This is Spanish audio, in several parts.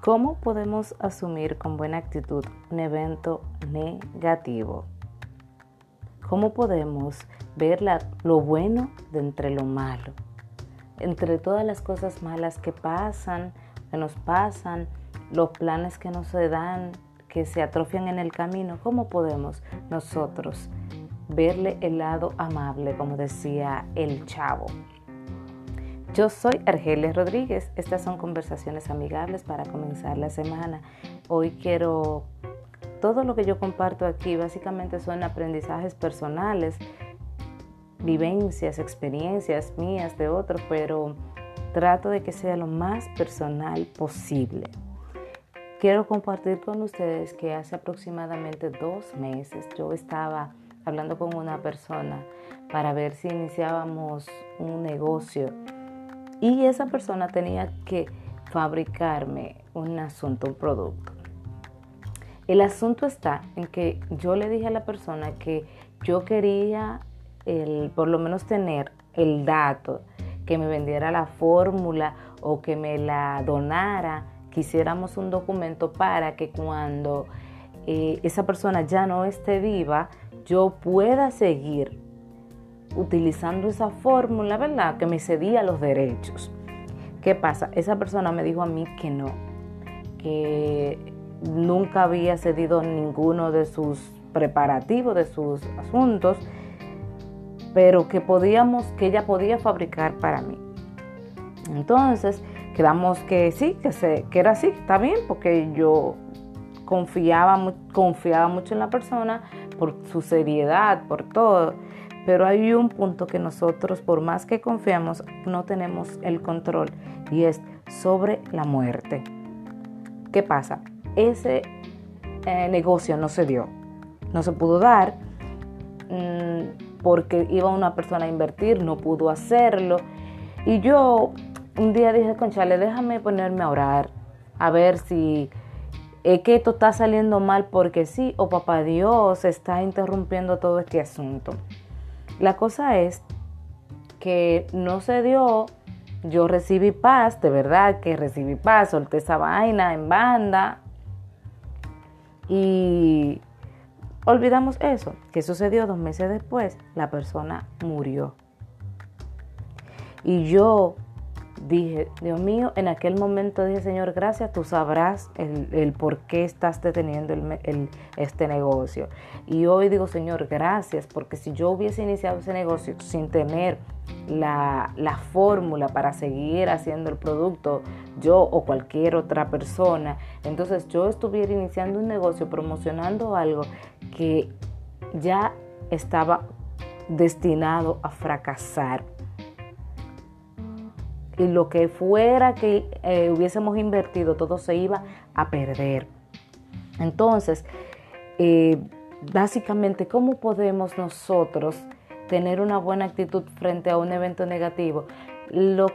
¿Cómo podemos asumir con buena actitud un evento negativo? ¿Cómo podemos ver lo bueno de entre lo malo? Entre todas las cosas malas que pasan, que nos pasan, los planes que no se dan, que se atrofian en el camino, ¿cómo podemos nosotros verle el lado amable, como decía el chavo? Yo soy Argelia Rodríguez. Estas son conversaciones amigables para comenzar la semana. Hoy quiero, todo lo que yo comparto aquí básicamente son aprendizajes personales, vivencias, experiencias mías de otros, pero trato de que sea lo más personal posible. Quiero compartir con ustedes que hace aproximadamente dos meses yo estaba hablando con una persona para ver si iniciábamos un negocio y esa persona tenía que fabricarme un asunto, un producto. El asunto está en que yo le dije a la persona que yo quería por lo menos tener el dato, que me vendiera la fórmula o que me la donara, quisiéramos un documento para que cuando eh, esa persona ya no esté viva, yo pueda seguir utilizando esa fórmula, ¿verdad? Que me cedía los derechos. ¿Qué pasa? Esa persona me dijo a mí que no, que nunca había cedido ninguno de sus preparativos, de sus asuntos, pero que podíamos, que ella podía fabricar para mí. Entonces, quedamos que sí, que, se, que era así, está bien, porque yo confiaba, confiaba mucho en la persona por su seriedad, por todo. Pero hay un punto que nosotros, por más que confiamos, no tenemos el control y es sobre la muerte. ¿Qué pasa? Ese eh, negocio no se dio, no se pudo dar mm, porque iba una persona a invertir, no pudo hacerlo. Y yo un día dije, conchale, déjame ponerme a orar, a ver si es que esto está saliendo mal porque sí, o papá Dios está interrumpiendo todo este asunto. La cosa es que no se dio, yo recibí paz, de verdad que recibí paz, solté esa vaina en banda y olvidamos eso. ¿Qué sucedió dos meses después? La persona murió. Y yo dije, Dios mío, en aquel momento dije, Señor, gracias, tú sabrás el, por qué estás deteniendo el, este negocio. Y hoy digo, Señor, gracias, porque si yo hubiese iniciado ese negocio sin tener la, la fórmula para seguir haciendo el producto, yo o cualquier otra persona, entonces yo estuviera iniciando un negocio promocionando algo que ya estaba destinado a fracasar y lo que fuera que eh, hubiésemos invertido, todo se iba a perder. Entonces, eh, básicamente, ¿cómo podemos nosotros tener una buena actitud frente a un evento negativo? Lo,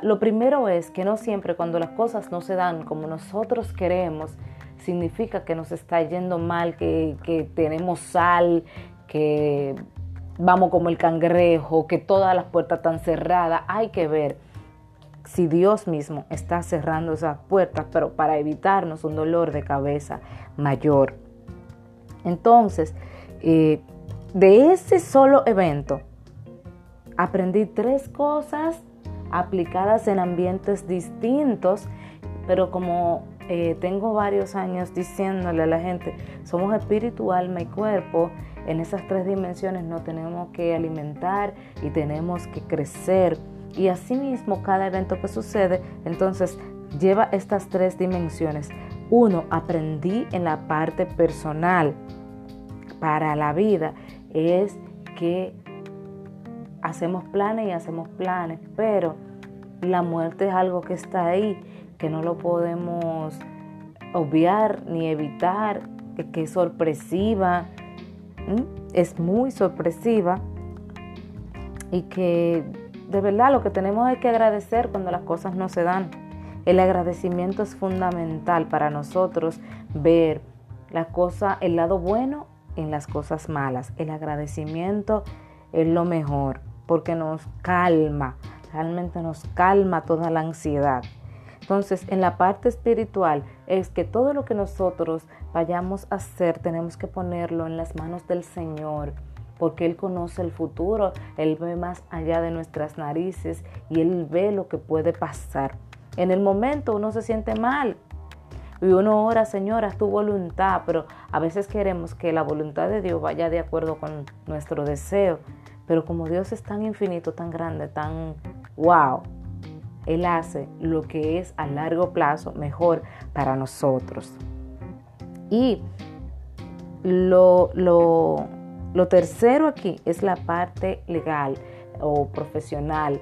lo primero es que no siempre cuando las cosas no se dan como nosotros queremos, significa que nos está yendo mal, que, que tenemos sal, que vamos como el cangrejo, que todas las puertas están cerradas. Hay que ver si Dios mismo está cerrando esas puertas, pero para evitarnos un dolor de cabeza mayor. Entonces, eh, de ese solo evento, aprendí tres cosas aplicadas en ambientes distintos, pero como eh, tengo varios años diciéndole a la gente, somos espíritu, alma y cuerpo, en esas tres dimensiones nos tenemos que alimentar y tenemos que crecer y asimismo, cada evento que sucede, entonces lleva estas tres dimensiones. Uno, aprendí en la parte personal para la vida, es que hacemos planes y hacemos planes, pero la muerte es algo que está ahí, que no lo podemos obviar ni evitar, que es sorpresiva, es muy sorpresiva y que de verdad lo que tenemos es que agradecer cuando las cosas no se dan. El agradecimiento es fundamental para nosotros ver la cosa, el lado bueno en las cosas malas. El agradecimiento es lo mejor porque nos calma, realmente nos calma toda la ansiedad. Entonces, en la parte espiritual es que todo lo que nosotros vayamos a hacer tenemos que ponerlo en las manos del Señor, porque Él conoce el futuro, Él ve más allá de nuestras narices y Él ve lo que puede pasar. En el momento uno se siente mal y uno ora, Señor, haz tu voluntad, pero a veces queremos que la voluntad de Dios vaya de acuerdo con nuestro deseo. Pero como Dios es tan infinito, tan grande, tan wow, él hace lo que es a largo plazo mejor para nosotros. Y lo, lo, tercero aquí es la parte legal o profesional.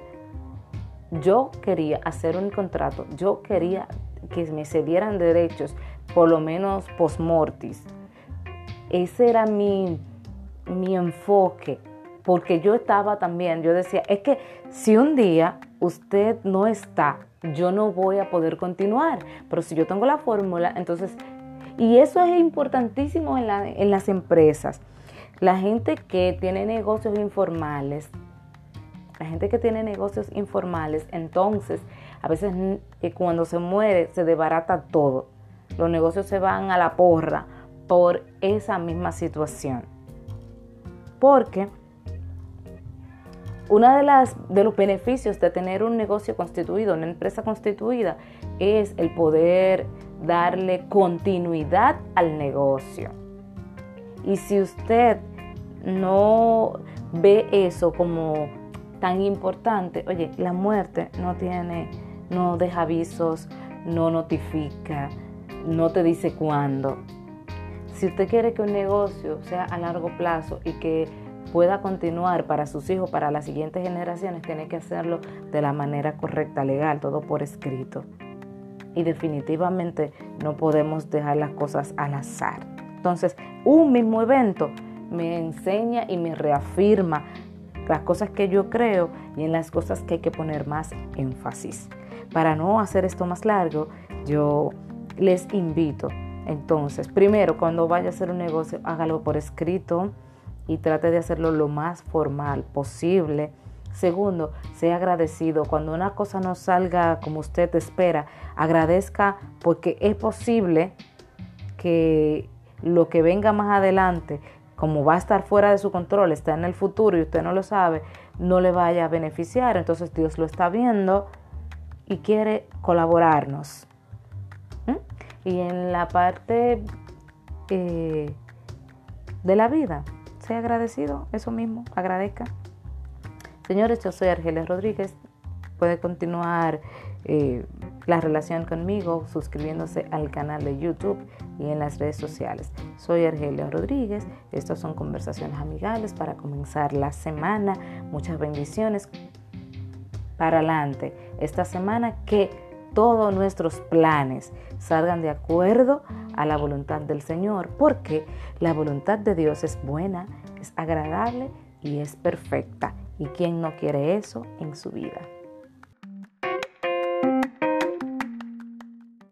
Yo quería hacer un contrato, yo quería que me cedieran derechos, por lo menos post-mortis. Ese era mi, mi enfoque, porque yo estaba también, yo decía, es que si un día usted no está, yo no voy a poder continuar. Pero si yo tengo la fórmula, entonces, y eso es importantísimo en, en las empresas. La gente que tiene negocios informales, la gente que tiene negocios informales, entonces, a veces eh, cuando se muere se desbarata todo. Los negocios se van a la porra por esa misma situación. Porque uno de, las, de los beneficios de tener un negocio constituido, una empresa constituida, es el poder darle continuidad al negocio. Y si usted no ve eso como tan importante, oye, la muerte no tiene, no deja avisos, no notifica, no te dice cuándo. Si usted quiere que un negocio sea a largo plazo y que pueda continuar para sus hijos, para las siguientes generaciones, tiene que hacerlo de la manera correcta, legal, todo por escrito. Y definitivamente no podemos dejar las cosas al azar. Entonces, un mismo evento me enseña y me reafirma las cosas que yo creo y en las cosas que hay que poner más énfasis. Para no hacer esto más largo, yo les invito. Entonces, primero, cuando vaya a hacer un negocio, hágalo por escrito y trate de hacerlo lo más formal posible. Segundo, sea agradecido. Cuando una cosa no salga como usted espera, agradezca porque es posible que lo que venga más adelante, como va a estar fuera de su control, está en el futuro y usted no lo sabe, no le vaya a beneficiar. Entonces Dios lo está viendo y quiere colaborarnos. ¿Mm? Y en la parte eh, de la vida, sea agradecido, eso mismo, agradezca. Señores, yo soy Argelia Rodríguez. Puede continuar eh, la relación conmigo suscribiéndose al canal de YouTube y en las redes sociales. Soy Argelia Rodríguez. Estas son conversaciones amigables para comenzar la semana. Muchas bendiciones para adelante. Esta semana que todos nuestros planes salgan de acuerdo a la voluntad del Señor, porque la voluntad de Dios es buena, es agradable y es perfecta. ¿Y quién no quiere eso en su vida?